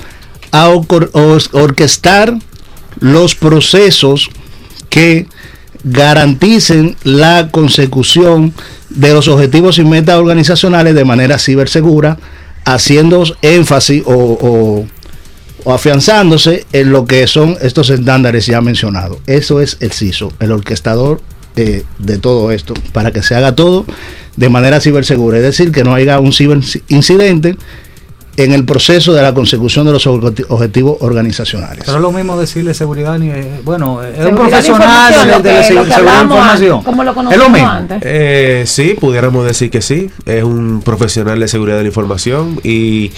a orquestar los procesos que garanticen la consecución de los objetivos y metas organizacionales de manera cibersegura, haciendo énfasis o, afianzándose en lo que son estos estándares ya mencionados. Eso es el CISO, el orquestador eh, de todo esto, para que se haga todo de manera cibersegura, es decir, que no haya un ciberincidente en el proceso de la consecución de los obje- objetivos organizacionales. Pero es lo mismo decirle seguridad, ni, eh, bueno, es un Seguridad de profesional de, lo de seguridad de hablábamos información. antes, como lo es lo conocíamos mismo. antes. Eh, sí, pudiéramos decir que sí. Es un profesional de seguridad de la información y,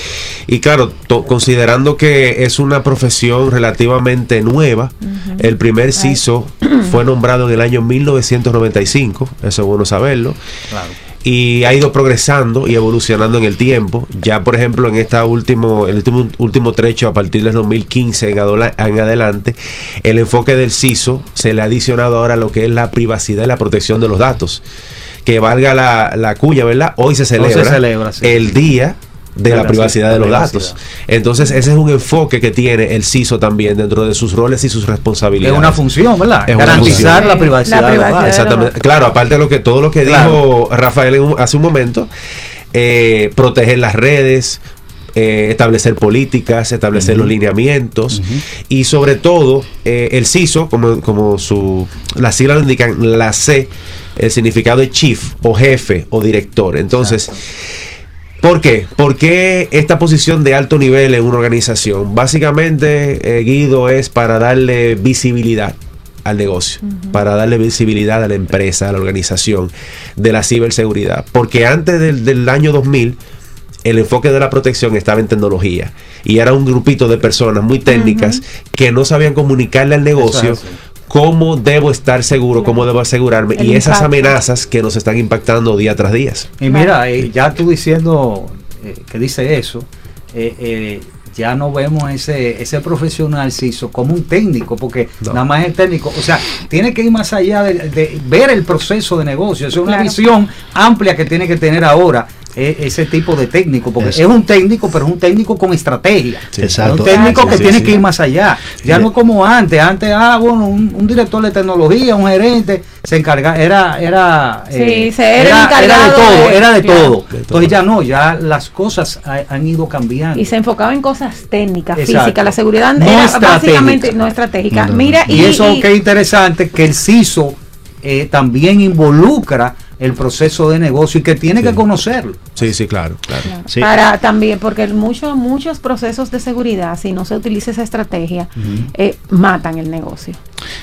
y claro, to- considerando que es una profesión relativamente nueva, el primer CISO fue nombrado en el año 1995, eso es bueno saberlo. Claro. Y ha ido progresando y evolucionando en el tiempo. Ya, por ejemplo, en esta último, el último, último trecho, a partir del 2015 en, adola- en adelante, el enfoque del CISO se le ha adicionado ahora lo que es la privacidad y la protección de los datos. Que valga la, la cuña, ¿verdad? Hoy se celebra, celebra, sí. el día de la la privacidad de los datos. Entonces, ese es un enfoque que tiene el CISO también dentro de sus roles y sus Es responsabilidades. una función, ¿verdad? Es una Garantizar función. la privacidad. La de los privacidad. datos. Exactamente. Claro, aparte de lo que todo lo que Claro. dijo Rafael en un- hace un momento, eh, proteger las redes, eh, establecer políticas, establecer los lineamientos y sobre todo eh, el CISO, como, como su, las siglas lo indican, la C, el significado de chief o jefe o director. Entonces, ¿por qué? ¿Por qué esta posición de alto nivel en una organización? Básicamente, eh, Guido, es para darle visibilidad al negocio, para darle visibilidad a la empresa, a la organización de la ciberseguridad. Porque antes del, del año 2000, el enfoque de la protección estaba en tecnología y era un grupito de personas muy técnicas que no sabían comunicarle al negocio es. Cómo debo estar seguro, cómo debo asegurarme El y esas impacto. amenazas que nos están impactando día tras día. Y mira, eh, ya tú diciendo eh, que dice eso, eh, eh, ya no vemos ese, ese profesional CISO como un técnico, porque No. nada más es técnico, o sea, tiene que ir más allá de, de ver el proceso de negocio, es una Claro. visión amplia que tiene que tener ahora ese tipo de técnico, porque Eso. es un técnico, pero es un técnico con estrategia, Sí. es un técnico Sí, que sí, tiene sí. que ir más allá, ya no como antes, antes, ah, bueno, un, un director de tecnología, un gerente, se encarga, era, era, eh, Sí, se era era, era de todo, de- era de claro. todo. De todo. Entonces ya no, ya las cosas ha- han ido cambiando. Y se enfocaba en cosas técnicas, Exacto. físicas. La seguridad No era estratégica. básicamente no estratégica. No, no, Mira, y, y, eso y- que es interesante, que el CISO eh, también involucra el proceso de negocio y que tiene que conocerlo. Sí, sí, claro, claro. Sí. Para también, porque muchos muchos procesos de seguridad, si no se utiliza esa estrategia, eh, matan el negocio.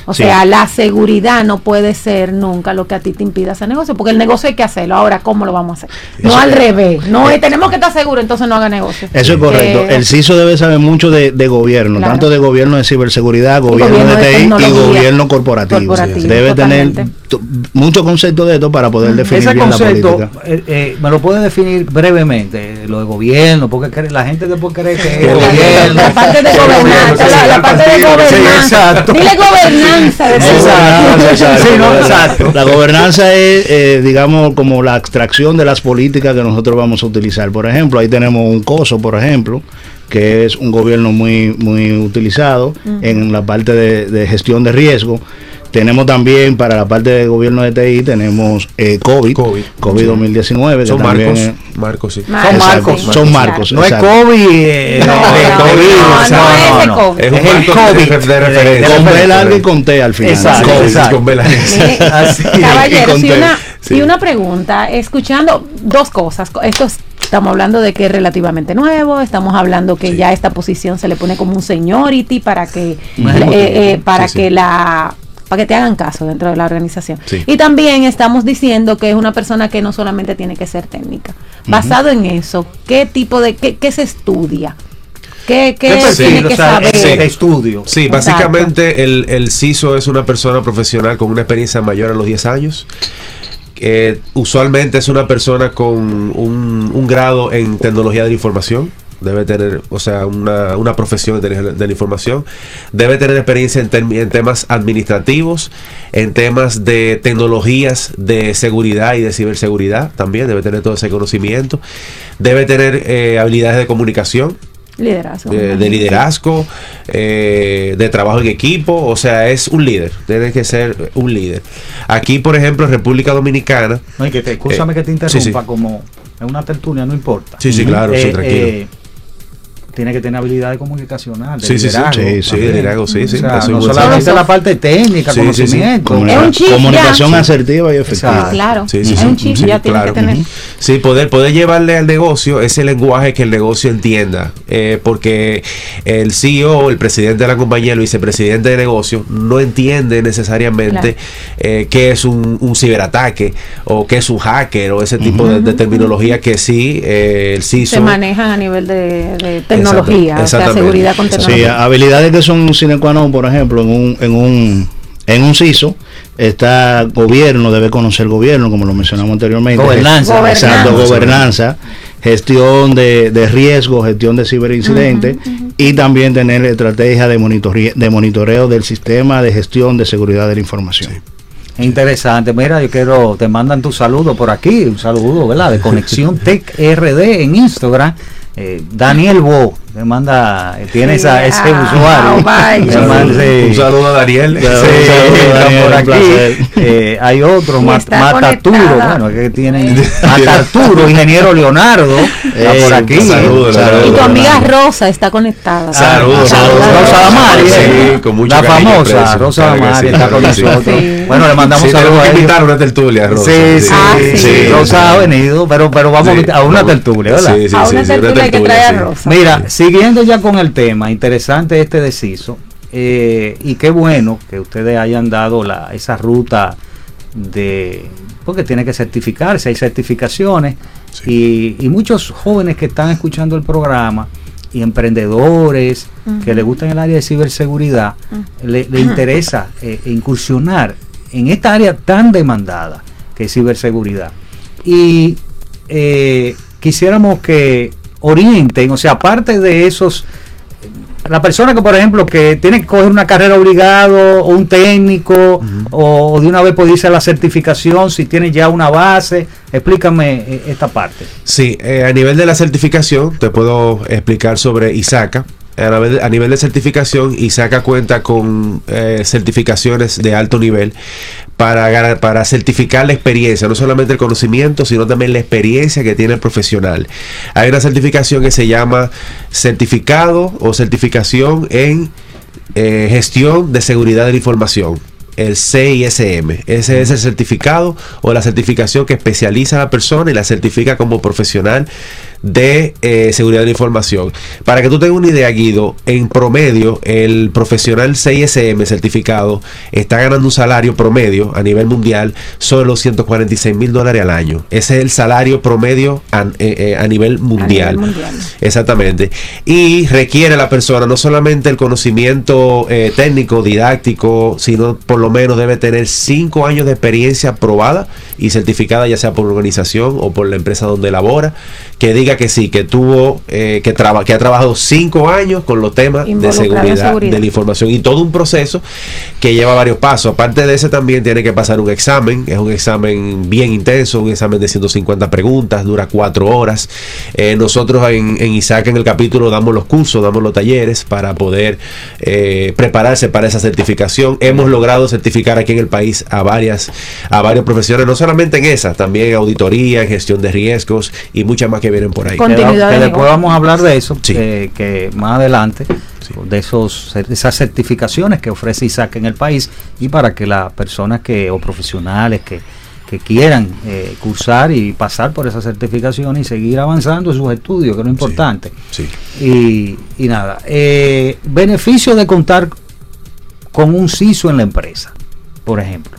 O Sí. sea, la seguridad no puede ser nunca lo que a ti te impida hacer negocio, porque el negocio hay que hacerlo. Ahora, ¿cómo lo vamos a hacer? No Eso- al revés. No es, tenemos que estar seguros, entonces no haga negocio. Eso es correcto. Que- El CISO debe saber mucho de, de gobierno, Claro. tanto de gobierno de ciberseguridad, gobierno, gobierno de TI y gobierno corporativo. Corporativo, debe tener totalmente. mucho concepto de esto para poder definir Ese bien la política. eh, eh, me lo puede definir brevemente, eh, lo de gobierno, porque cree- la gente después cree que es La- gobierno. La parte de gobernanza, la, la parte de Sí, gobernanza. exacto. Dile gobernanza de Exacto, seguridad. Sí, no, exacto. La gobernanza es, eh, digamos, como la abstracción de las políticas que nosotros vamos a utilizar. Por ejemplo, ahí tenemos un COSO, por ejemplo, que es un gobierno muy, muy utilizado en la parte de, de gestión de riesgo. Tenemos también para la parte de gobierno de TI, tenemos eh, COVID, COVID. COVID, 2019, que Son también marcos, es- marcos, sí. Marcos, Son Exacto, marcos. son marcos. No es. COVID, eh, No, no, COVID, no, o sea, no es de COVID. Es un Es el COVID. de, de referencia. Con B larga y con T al final. Exacto, COVID. exacto. Con B larga. Con una, Sí. y una pregunta, escuchando dos cosas. Esto es- estamos hablando de que es relativamente nuevo, estamos hablando que ya esta posición se le pone como un seniority para que eh, eh, para Sí, sí. que la para que te hagan caso dentro de la organización. Sí. Y también estamos diciendo que es una persona que no solamente tiene que ser técnica. Basado en eso, ¿qué tipo de qué, qué se estudia? ¿Qué, qué tiene O que sea, saber? ese de estudio. Sí, Exacto. básicamente el, el CISO es una persona profesional con una experiencia mayor a los 10 años. que usualmente es una persona con un, un grado en tecnología de la información. Debe tener, o sea, una, una profesión de, de la información. Debe tener experiencia en, term- en temas administrativos, en temas de tecnologías de seguridad y de ciberseguridad también. Debe tener todo ese conocimiento. Debe tener eh, habilidades de comunicación Liderazgo. de, de liderazgo, eh, de trabajo en equipo, o sea, es un líder, tiene que ser un líder. Aquí, por ejemplo, en República Dominicana, No, y que te, escúchame Eh, que te sí, interrumpa, sí. como en una tertulia, no importa. Sí, sí, claro, sí, tranquilo. Tiene que tener habilidades comunicacionales. Sí, sí, sí. liderazgo Sí, liderazgo, sí, sí, O sea, no solamente la parte técnica, Sí, sí, sí. conocimiento. Chip Comunicación ya. asertiva y efectiva. Exacto. Sí, claro. Sí, sí, es sí. un chip, Sí, ya tiene claro. que tener. Sí, poder, poder llevarle al negocio ese lenguaje que el negocio entienda. eh, porque el CEO, el presidente de la compañía, el vicepresidente de negocio, no entiende necesariamente Claro. eh, qué es un, un ciberataque o qué es un hacker o ese tipo de, de terminología que sí eh, el CISO. Se manejan a nivel de, de tecnología, o sea, seguridad con Sí, tecnología. habilidades que son sine qua non, por ejemplo, en un, en un en un CISO está gobierno, debe conocer gobierno, como lo mencionamos anteriormente. Gobernanza. Gest- Exacto, Gobernanza. gobernanza, gestión de, de riesgo, gestión de ciberincidentes y también tener estrategia de, monitoreo, de monitoreo del sistema de gestión de seguridad de la información. Interesante. Mira, yo quiero, te mandan tu saludo por aquí, un saludo, ¿verdad? De Conexión Tech RD en Instagram. Eh, Daniel Bo Le manda, eh, tiene Sí, esa, ese ah, usuario. vaya. Le manda- sí. Un saludo a Daniel. Sí, Un saludo, está Daniel, por un aquí. placer. Eh, hay otro, Mat- Matarturo, bueno, que tienen Matarturo, ingeniero Leonardo, está por aquí. Y tu amiga. Rosa está conectada. Saludos, saludos. Rosa Damari, Sí, con mucho la famosa. Rosa Damari sí, está con sí. nosotros. Sí. Bueno, le mandamos Sí, saludos a invitar una tertulia, Rosa. Sí, sí, Ah, sí. sí, Rosa ha venido, pero, pero vamos Sí, a una vamos. tertulia, ¿verdad? Sí, sí, a sí, una sí, tertulia que a sí. Rosa. Mira, siguiendo ya con el tema, interesante este deciso, eh, y qué bueno que ustedes hayan dado la, esa ruta de, porque tiene que certificarse, hay certificaciones, y, y muchos jóvenes que están escuchando el programa y emprendedores que les gustan el área de ciberseguridad, le, le interesa eh, incursionar en esta área tan demandada que es ciberseguridad. Y eh, quisiéramos que orienten, o sea, aparte de esos, la persona que por ejemplo que tiene que coger una carrera obligado, o un técnico, o, o de una vez puede irse a la certificación si tiene ya una base, explícame eh, esta parte. Sí, eh, a nivel de la certificación, te puedo explicar sobre ISACA. A nivel, de certificación, ISACA cuenta con eh, certificaciones de alto nivel para, para certificar la experiencia, no solamente el conocimiento, sino también la experiencia que tiene el profesional. Hay una certificación que se llama certificado o certificación en eh, gestión de seguridad de la información. El CISM. Ese es el certificado o la certificación que especializa a la persona y la certifica como profesional de eh, seguridad de la información. Para que tú tengas una idea, Guido, en promedio, el profesional CISM certificado está ganando un salario promedio a nivel mundial sobre los 146 mil dólares al año. Ese es el salario promedio a, eh, eh, a nivel mundial. mundial. Exactamente. Y requiere la persona no solamente el conocimiento eh, técnico, didáctico, sino por lo menos debe tener cinco años de experiencia probada y certificada, ya sea por organización o por la empresa donde labora, que diga que sí, que tuvo, eh, que, traba- que ha trabajado cinco años con los temas de seguridad, seguridad. de la información y todo un proceso que lleva varios pasos. Aparte de ese también tiene que pasar un examen, es un examen bien intenso, un examen de 150 preguntas, dura cuatro horas. Eh, nosotros en, en Isaac en el capítulo damos los cursos, damos los talleres para poder eh, prepararse para esa certificación. Hemos logrado certificar aquí en el país a varias, a varios profesores, no solamente en esa, también auditoría, en gestión de riesgos y muchas más que vienen por ahí. Con- Continuidad que de después vamos a hablar de eso, Sí. eh, que más adelante, de esos de esas certificaciones que ofrece ISAC en el país y para que las personas que o profesionales que, que quieran eh, cursar y pasar por esa certificación y seguir avanzando en sus estudios, que es lo importante. Sí. Y, y nada, eh, beneficio de contar con un CISO en la empresa, por ejemplo.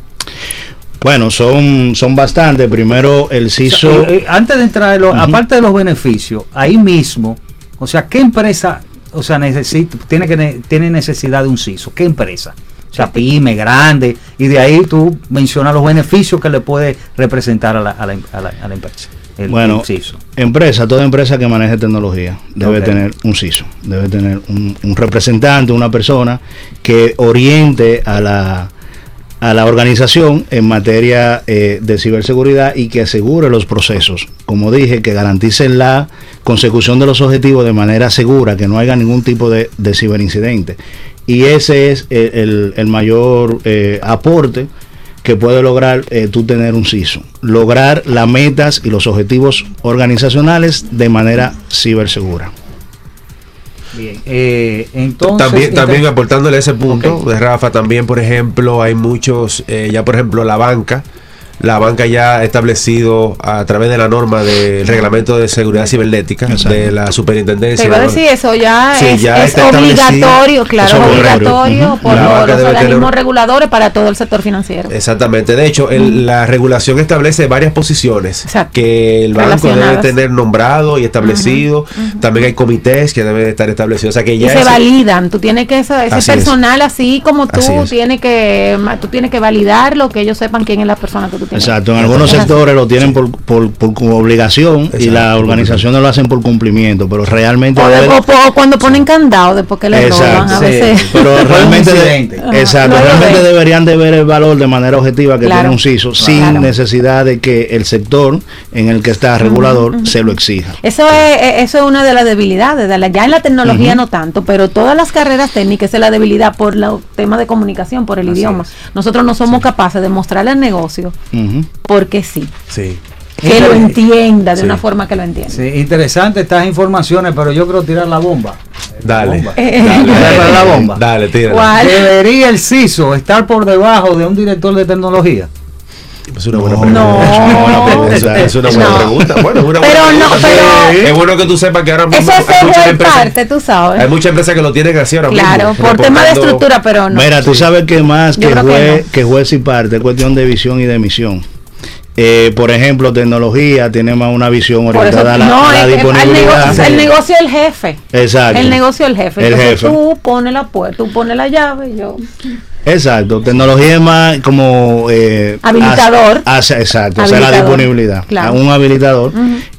Bueno, son, son bastantes. Primero, el CISO. Eh, eh, antes de entrar, en lo- aparte de los beneficios, ahí mismo, o sea, ¿qué empresa, o sea, necesita, tiene que ne- tiene necesidad de un CISO? ¿Qué empresa? O sea, pyme, grande, y de ahí tú mencionas los beneficios que le puede representar a la, a la, a la- a la empresa. El, Bueno, el CISO. Empresa, toda empresa que maneje tecnología debe tener un CISO, debe tener un, un representante, una persona que oriente a la, a la organización en materia eh, de ciberseguridad y que asegure los procesos. Como dije, que garantice la consecución de los objetivos de manera segura, que no haya ningún tipo de, de ciberincidente. Y ese es el, el- el mayor eh, aporte que puede lograr eh, tú tener un CISO. Lograr las metas y los objetivos organizacionales de manera cibersegura. Bien, eh, entonces... También, también aportándole ese punto de Rafa, también por ejemplo hay muchos, eh, ya por ejemplo la banca, la banca ya ha establecido a través de la norma del reglamento de seguridad cibernética Exacto. de la superintendencia. ¿no? decir eso, ya Sí, es, ya es obligatorio, claro, es obligatorio por los, organismos reguladores para todo el sector financiero. Exactamente. De hecho, el- la regulación establece varias posiciones Exacto. que el banco debe tener nombrado y establecido. También hay comités que deben estar establecidos. O sea que y ya se ese- validan, tú tienes que, ese, Así es. personal así como tú, Así tienes que, ma- tú tienes que validarlo, que ellos sepan quién es la persona que tú Exacto, en algunos sectores lo tienen por, por, por como obligación y Exacto. las organizaciones lo hacen por cumplimiento, pero realmente O, de- debe- o po- o cuando ponen candado después que le roban, a Exacto, veces. sí. pero realmente, de- exacto, No, realmente deberían de ver el valor de manera objetiva que Claro. tiene un CISO sin Claro. necesidad de que el sector en el que está regulador se lo exija. Eso es, eh, eso es una de las debilidades. De la, ya en la tecnología no tanto, pero todas las carreras técnicas es la debilidad por los temas de comunicación, por el Así idioma. es. Nosotros no somos capaces de mostrarle al negocio Porque sí, Sí. que lo entienda de Sí. una forma que lo entienda. Sí, interesante estas informaciones, pero yo creo tirar la bomba. Dale. Bomba. Dale, Dale la bomba. Dale. ¿Cuál? ¿Debería el CISO estar por debajo de un director de tecnología? Es una buena No. pregunta. No. Es una buena pregunta. Es una buena No. pregunta. Bueno, es una Pero buena no, pregunta. pero- es bueno que tú sepas que ahora mismo Eso es hay muchas empresas- parte, tú sabes. Hay muchas empresas que lo tienen así ahora Claro, mismo. por tema de estructura, pero no. Mira, tú sabes que más que juez, no. que juez y parte, es cuestión de visión y de misión. Eh, por ejemplo, tecnología tiene más una visión eso, orientada a la, no, a la es que el disponibilidad. negocio, el negocio es el jefe. Exacto. El negocio es el jefe. El Entonces jefe. tú pones la puerta, tú pones la llave, yo. Exacto, tecnología es más como eh, Habilitador. hace- exacto, o sea, la Habilitador, disponibilidad, claro. un habilitador.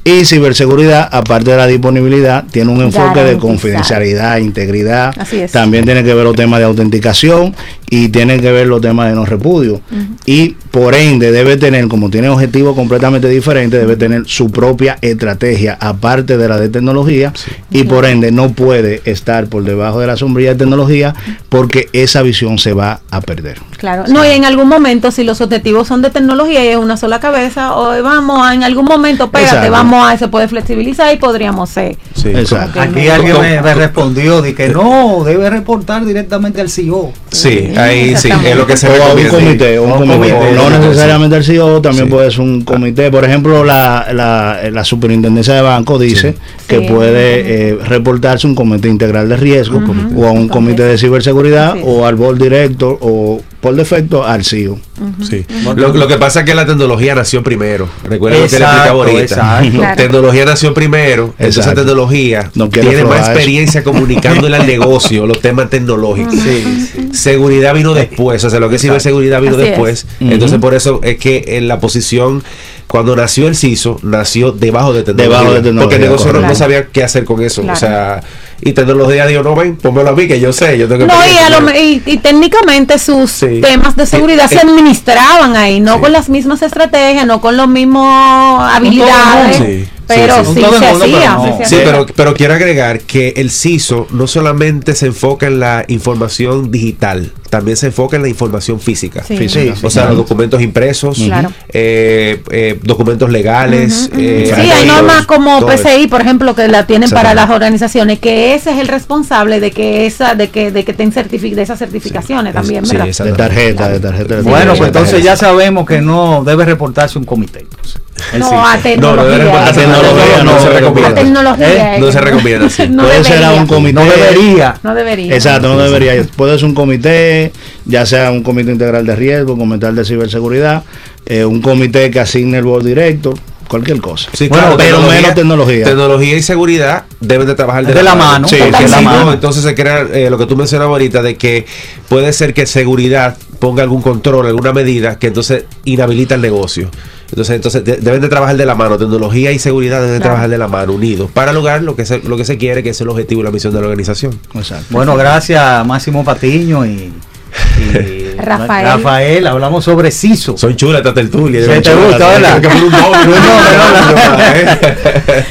Y ciberseguridad, aparte de la disponibilidad, tiene un enfoque de confidencialidad, integridad. Así es. También tiene que ver los temas de autenticación y tiene que ver los temas de no repudio. Y por ende debe tener, como tiene objetivos completamente diferentes, debe tener su propia estrategia, aparte de la de tecnología, y por ende no puede estar por debajo de la sombrilla de tecnología porque esa visión se va a perder. Claro. No, y en algún momento, si los objetivos son de tecnología y es una sola cabeza, o vamos en algún momento, espérate, Exacto. vamos a, se puede flexibilizar y podríamos ser. Sí. Exacto. Aquí no. alguien me, me respondió de que no, debe reportar directamente al CEO. Sí, ahí sí, es lo que se O a un comité, o un comité. comité, no necesariamente el CEO, también Sí. puede ser un comité. Por ejemplo, la, la, la superintendencia de banco dice que Sí. puede eh, reportarse un comité integral de riesgo o a un comité de ciberseguridad Sí. o al board director o por defecto al CEO. Sí. Lo, lo que pasa es que la tecnología nació primero. Recuerda lo que le explicaba ahorita. Claro. Tecnología nació primero, entonces Exacto. tecnología No tiene más eso. experiencia comunicándole al negocio los temas tecnológicos. Sí, sí. Seguridad vino después, o sea, lo que es ciberseguridad vino Así después. Entonces, por eso es que en la posición, cuando nació el CISO, nació debajo de tecnología. Debajo de tecnología, Porque el negocio no, sabía qué hacer con eso. Claro. O sea, y tecnología dijo, no, ven, pónmelo a mí, que yo sé, yo tengo No, y, experiencia". a lo me- y, y técnicamente sus Sí. temas de seguridad Eh, se eh, administraban ahí, no sí. con las mismas estrategias, no con los mismos habilidades, Sí, pero sí, se hacía. pero no. sí se Sí, hacía. pero, pero quiero agregar que el CISO no solamente se enfoca en la información digital, también se enfoca en la información física. Sí. Física. Sí, O sea, claro. los documentos impresos, Claro. eh, eh, documentos legales. eh, Sí, hay normas como. PCI, por ejemplo, que la tienen para las organizaciones, que ese es el responsable de que esa, de que, de que ten de esas certificaciones también, Sí, ¿verdad? De tarjeta, de tarjeta. de Bueno, pues entonces ya sabemos que no debe reportarse un comité. entonces. No, a no tecnología. A tecnología no, no se recomienda. a tecnología. ¿Eh? No se recomienda, sí. No puede ser a debería. un comité. No debería. No debería. Exacto, no debería. Puede ser un comité, ya sea un comité integral de riesgo, un comité de ciberseguridad, eh, un comité que asigne el board director, cualquier cosa. Sí, Bueno, claro, pero tecnología- menos tecnología. Tecnología y seguridad deben de trabajar de, De la mano, Sí, porque de la si no, mano. entonces se crea eh, lo que tú mencionabas ahorita de que puede ser que seguridad ponga algún control, alguna medida que entonces inhabilita el negocio. Entonces, entonces de- deben de trabajar de la mano. Tecnología y seguridad deben de Claro. trabajar de la mano, unidos, para lograr lo que se, lo que se quiere, que es el objetivo y la misión de la organización. Exacto. Bueno, gracias Máximo Patiño y, Rafael. Rafael. Hablamos sobre CISO. Son chulas esta tertulia. Sí, son te gusta, son- ¿verdad? que por un doble, Un doble, ¿eh?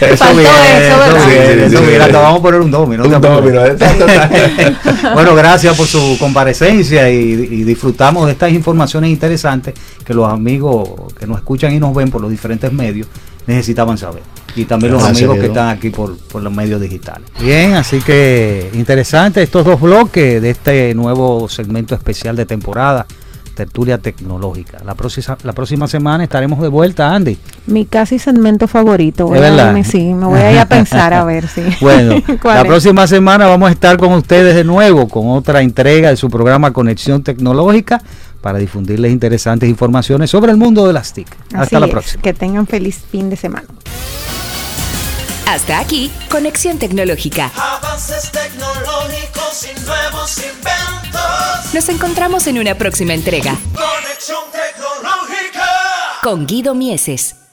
Eso bien, eso, ¿verdad? bien, vamos a poner un domino. Un domino. ¿eh? bueno, gracias por su comparecencia y, y disfrutamos de estas informaciones interesantes que los amigos que nos escuchan y nos ven por los diferentes medios necesitaban saber. Y también los amigos que están aquí por, por los medios digitales. Bien, así que interesante estos dos bloques de este nuevo segmento especial de temporada, Tertulia Tecnológica. La próxima, la próxima semana estaremos de vuelta, Andy. Mi casi segmento favorito. voy sí, me voy a ir a pensar a ver si. Bueno, ¿Cuál la es? próxima semana vamos a estar con ustedes de nuevo con otra entrega de su programa Conexión Tecnológica para difundirles interesantes informaciones sobre el mundo de las TIC. Hasta Así la es, próxima. Que tengan feliz fin de semana. Hasta aquí, Conexión Tecnológica. Avances tecnológicos y nuevos inventos. Nos encontramos en una próxima entrega. Conexión tecnológica. con Guido Mieses.